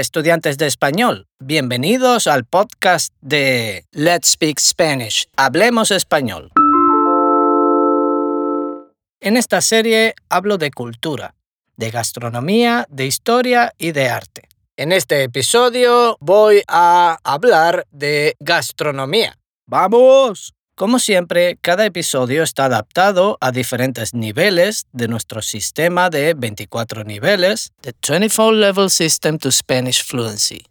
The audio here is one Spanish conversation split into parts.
Estudiantes de español, bienvenidos al podcast de Let's Speak Spanish, Hablemos Español. En esta serie hablo de cultura, de gastronomía, de historia y de arte. En este episodio voy a hablar de gastronomía. ¡Vamos! Como siempre, cada episodio está adaptado a diferentes niveles de nuestro sistema de 24 niveles, The 24 Level System to Spanish Fluency.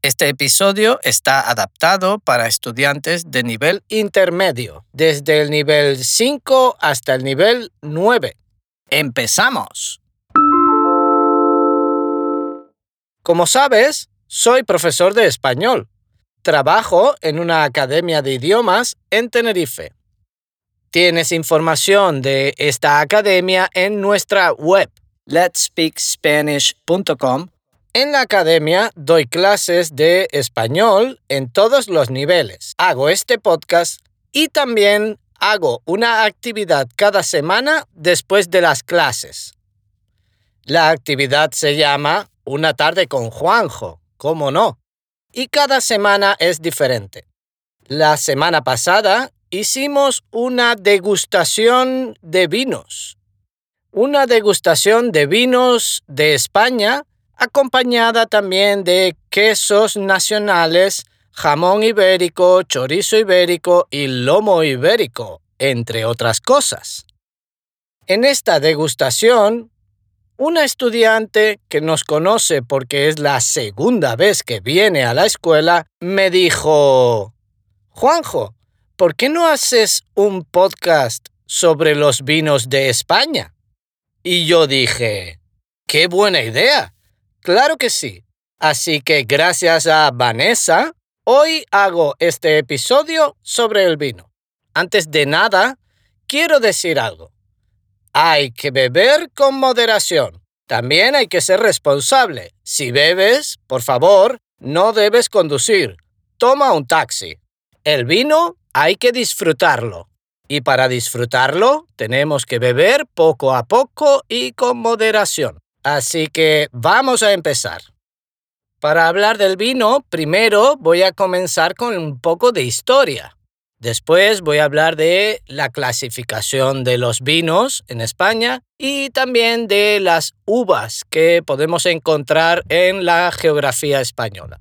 Este episodio está adaptado para estudiantes de nivel intermedio, desde el nivel 5 hasta el nivel 9. ¡Empezamos! Como sabes, soy profesor de español Trabajo en una academia de idiomas en Tenerife. Tienes información de esta academia en nuestra web, letspeakspanish.com. En la academia doy clases de español en todos los niveles. Hago este podcast y también hago una actividad cada semana después de las clases. La actividad se llama Una tarde con Juanjo, ¿cómo no? Y cada semana es diferente. La semana pasada hicimos una degustación de vinos. Una degustación de vinos de España acompañada también de quesos nacionales, jamón ibérico, chorizo ibérico y lomo ibérico, entre otras cosas. En esta degustación una estudiante que nos conoce porque es la segunda vez que viene a la escuela me dijo, Juanjo, ¿por qué no haces un podcast sobre los vinos de España? Y yo dije, qué buena idea. Claro que sí. Así que gracias a Vanessa, hoy hago este episodio sobre el vino. Antes de nada, quiero decir algo. Hay que beber con moderación. También hay que ser responsable. Si bebes, por favor, no debes conducir. Toma un taxi. El vino hay que disfrutarlo. Y para disfrutarlo tenemos que beber poco a poco y con moderación. Así que vamos a empezar. Para hablar del vino, primero voy a comenzar con un poco de historia. Después voy a hablar de la clasificación de los vinos en España y también de las uvas que podemos encontrar en la geografía española.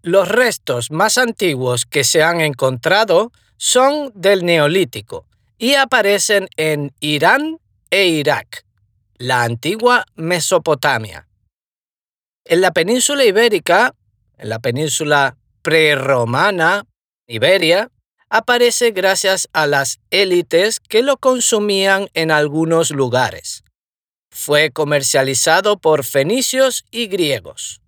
Los restos más antiguos que se han encontrado son del Neolítico y aparecen en Irán e Irak, la antigua Mesopotamia. En la península ibérica, en la península prerromana, Iberia aparece gracias a las élites que lo consumían en algunos lugares. Fue comercializado por fenicios y griegos.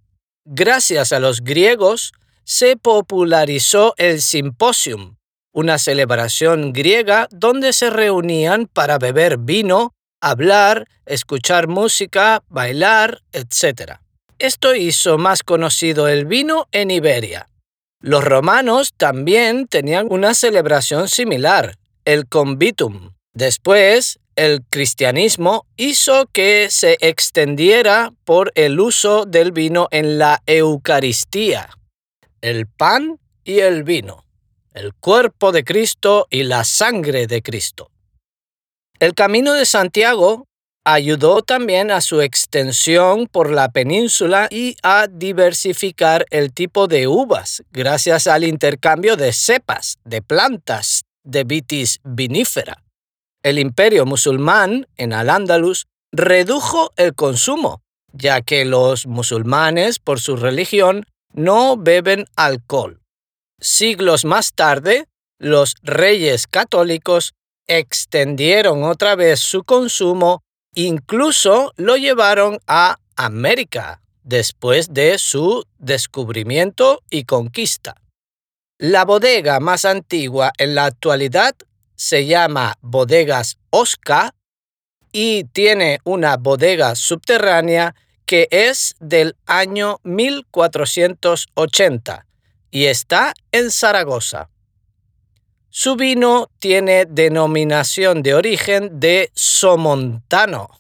Gracias a los griegos se popularizó el simposium, una celebración griega donde se reunían para beber vino, hablar, escuchar música, bailar, etc. Esto hizo más conocido el vino en Iberia. Los romanos también tenían una celebración similar, el convitum. Después, el cristianismo hizo que se extendiera por el uso del vino en la Eucaristía, el pan y el vino, el cuerpo de Cristo y la sangre de Cristo. El camino de Santiago ayudó también a su extensión por la península y a diversificar el tipo de uvas gracias al intercambio de cepas, de plantas, de vitis vinífera. El imperio musulmán en Al-Ándalus redujo el consumo, ya que los musulmanes, por su religión, no beben alcohol. Siglos más tarde, los reyes católicos extendieron otra vez su consumo Incluso lo llevaron a América después de su descubrimiento y conquista. La bodega más antigua en la actualidad se llama Bodegas Osca y tiene una bodega subterránea que es del año 1480 y está en Zaragoza. Su vino tiene denominación de origen de Somontano.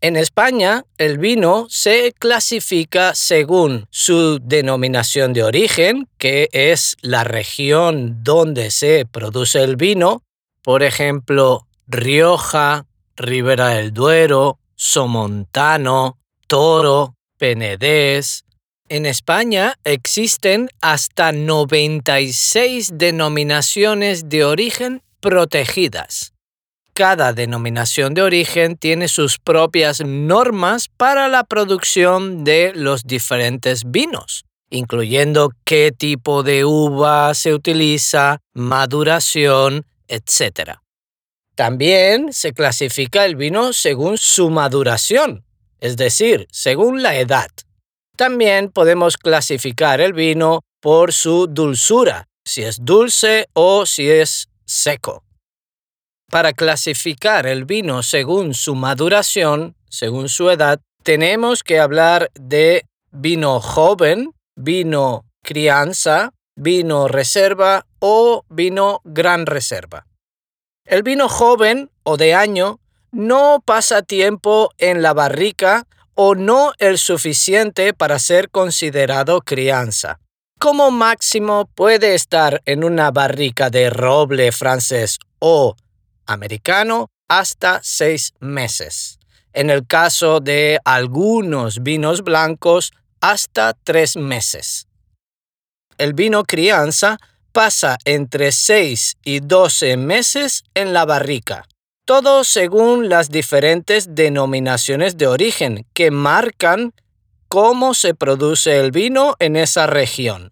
En España, el vino se clasifica según su denominación de origen, que es la región donde se produce el vino, por ejemplo, Rioja, Ribera del Duero, Somontano, Toro, Penedés. En España existen hasta 96 denominaciones de origen protegidas cada denominación de origen tiene sus propias normas para la producción de los diferentes vinos, incluyendo qué tipo de uva se utiliza, maduración, etc. También se clasifica el vino según su maduración, es decir, según la edad. También podemos clasificar el vino por su dulzura, si es dulce o si es seco. Para clasificar el vino según su maduración, según su edad, tenemos que hablar de vino joven, vino crianza, vino reserva o vino gran reserva. El vino joven o de año no pasa tiempo en la barrica o no el suficiente para ser considerado crianza. Como máximo puede estar en una barrica de roble francés o americano hasta seis meses. En el caso de algunos vinos blancos, hasta tres meses. El vino crianza pasa entre 6 y 12 meses en la barrica, todo según las diferentes denominaciones de origen que marcan cómo se produce el vino en esa región.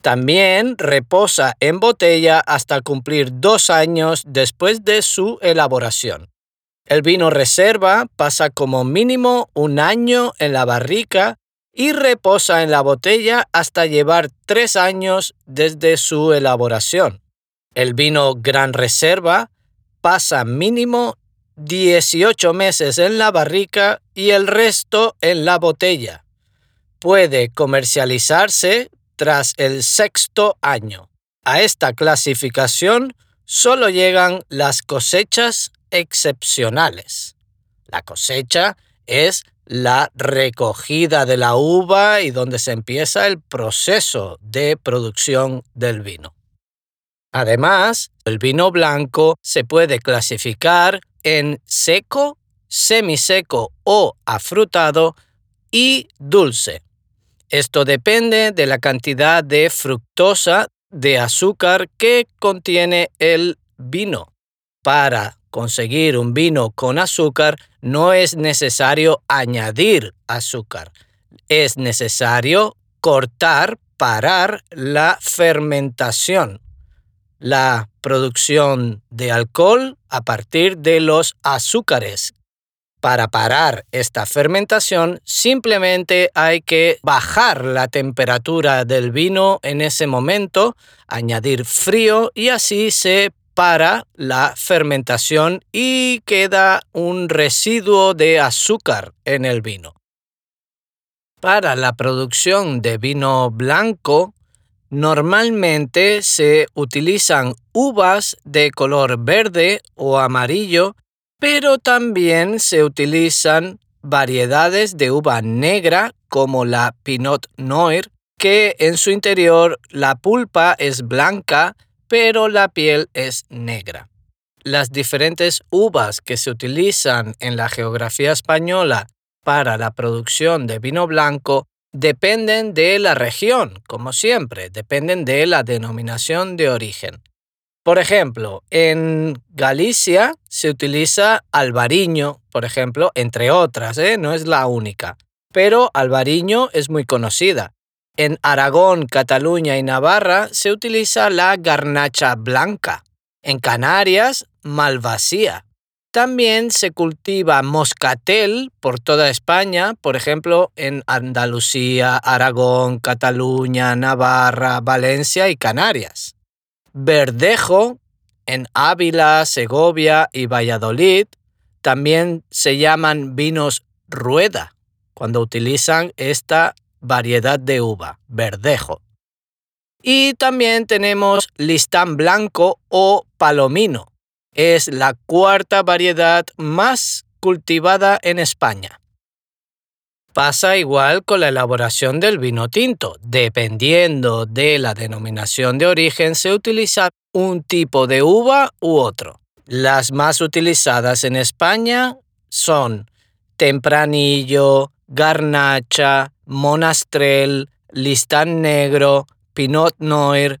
También reposa en botella hasta cumplir dos años después de su elaboración. El vino reserva pasa como mínimo un año en la barrica y reposa en la botella hasta llevar tres años desde su elaboración. El vino gran reserva pasa mínimo 18 meses en la barrica y el resto en la botella. Puede comercializarse tras el sexto año. A esta clasificación solo llegan las cosechas excepcionales. La cosecha es la recogida de la uva y donde se empieza el proceso de producción del vino. Además, el vino blanco se puede clasificar en seco, semiseco o afrutado y dulce. Esto depende de la cantidad de fructosa de azúcar que contiene el vino. Para conseguir un vino con azúcar no es necesario añadir azúcar. Es necesario cortar, parar la fermentación, la producción de alcohol a partir de los azúcares para parar esta fermentación simplemente hay que bajar la temperatura del vino en ese momento, añadir frío y así se para la fermentación y queda un residuo de azúcar en el vino. Para la producción de vino blanco, normalmente se utilizan uvas de color verde o amarillo pero también se utilizan variedades de uva negra como la Pinot Noir, que en su interior la pulpa es blanca, pero la piel es negra. Las diferentes uvas que se utilizan en la geografía española para la producción de vino blanco dependen de la región, como siempre, dependen de la denominación de origen. Por ejemplo, en Galicia se utiliza albariño, por ejemplo, entre otras, ¿eh? no es la única, pero albariño es muy conocida. En Aragón, Cataluña y Navarra se utiliza la garnacha blanca. En Canarias, malvasía. También se cultiva moscatel por toda España, por ejemplo, en Andalucía, Aragón, Cataluña, Navarra, Valencia y Canarias. Verdejo en Ávila, Segovia y Valladolid también se llaman vinos rueda cuando utilizan esta variedad de uva, verdejo. Y también tenemos listán blanco o palomino. Es la cuarta variedad más cultivada en España. Pasa igual con la elaboración del vino tinto. Dependiendo de la denominación de origen, se utiliza un tipo de uva u otro. Las más utilizadas en España son Tempranillo, Garnacha, Monastrell, Listán Negro, Pinot Noir,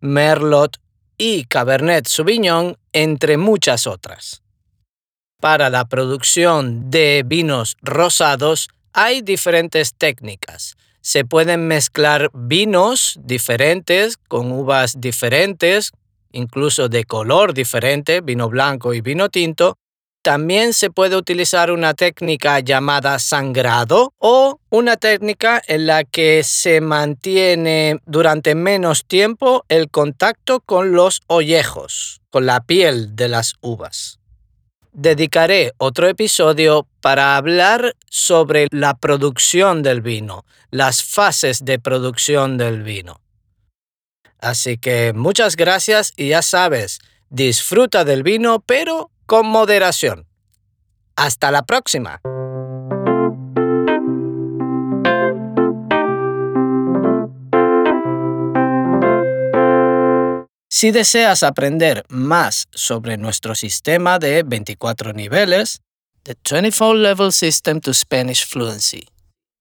Merlot y Cabernet Sauvignon, entre muchas otras. Para la producción de vinos rosados hay diferentes técnicas. Se pueden mezclar vinos diferentes con uvas diferentes, incluso de color diferente, vino blanco y vino tinto. También se puede utilizar una técnica llamada sangrado o una técnica en la que se mantiene durante menos tiempo el contacto con los ollejos, con la piel de las uvas dedicaré otro episodio para hablar sobre la producción del vino, las fases de producción del vino. Así que muchas gracias y ya sabes, disfruta del vino pero con moderación. Hasta la próxima. Si deseas aprender más sobre nuestro sistema de 24 niveles, The 24 Level System to Spanish Fluency,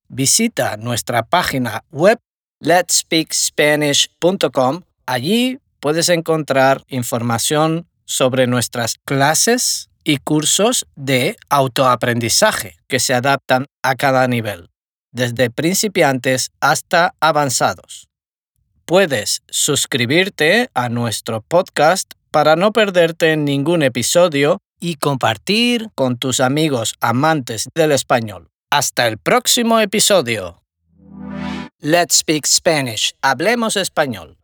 visita nuestra página web letspeakspanish.com. Allí puedes encontrar información sobre nuestras clases y cursos de autoaprendizaje que se adaptan a cada nivel, desde principiantes hasta avanzados. Puedes suscribirte a nuestro podcast para no perderte ningún episodio y compartir con tus amigos amantes del español. Hasta el próximo episodio. Let's Speak Spanish. Hablemos español.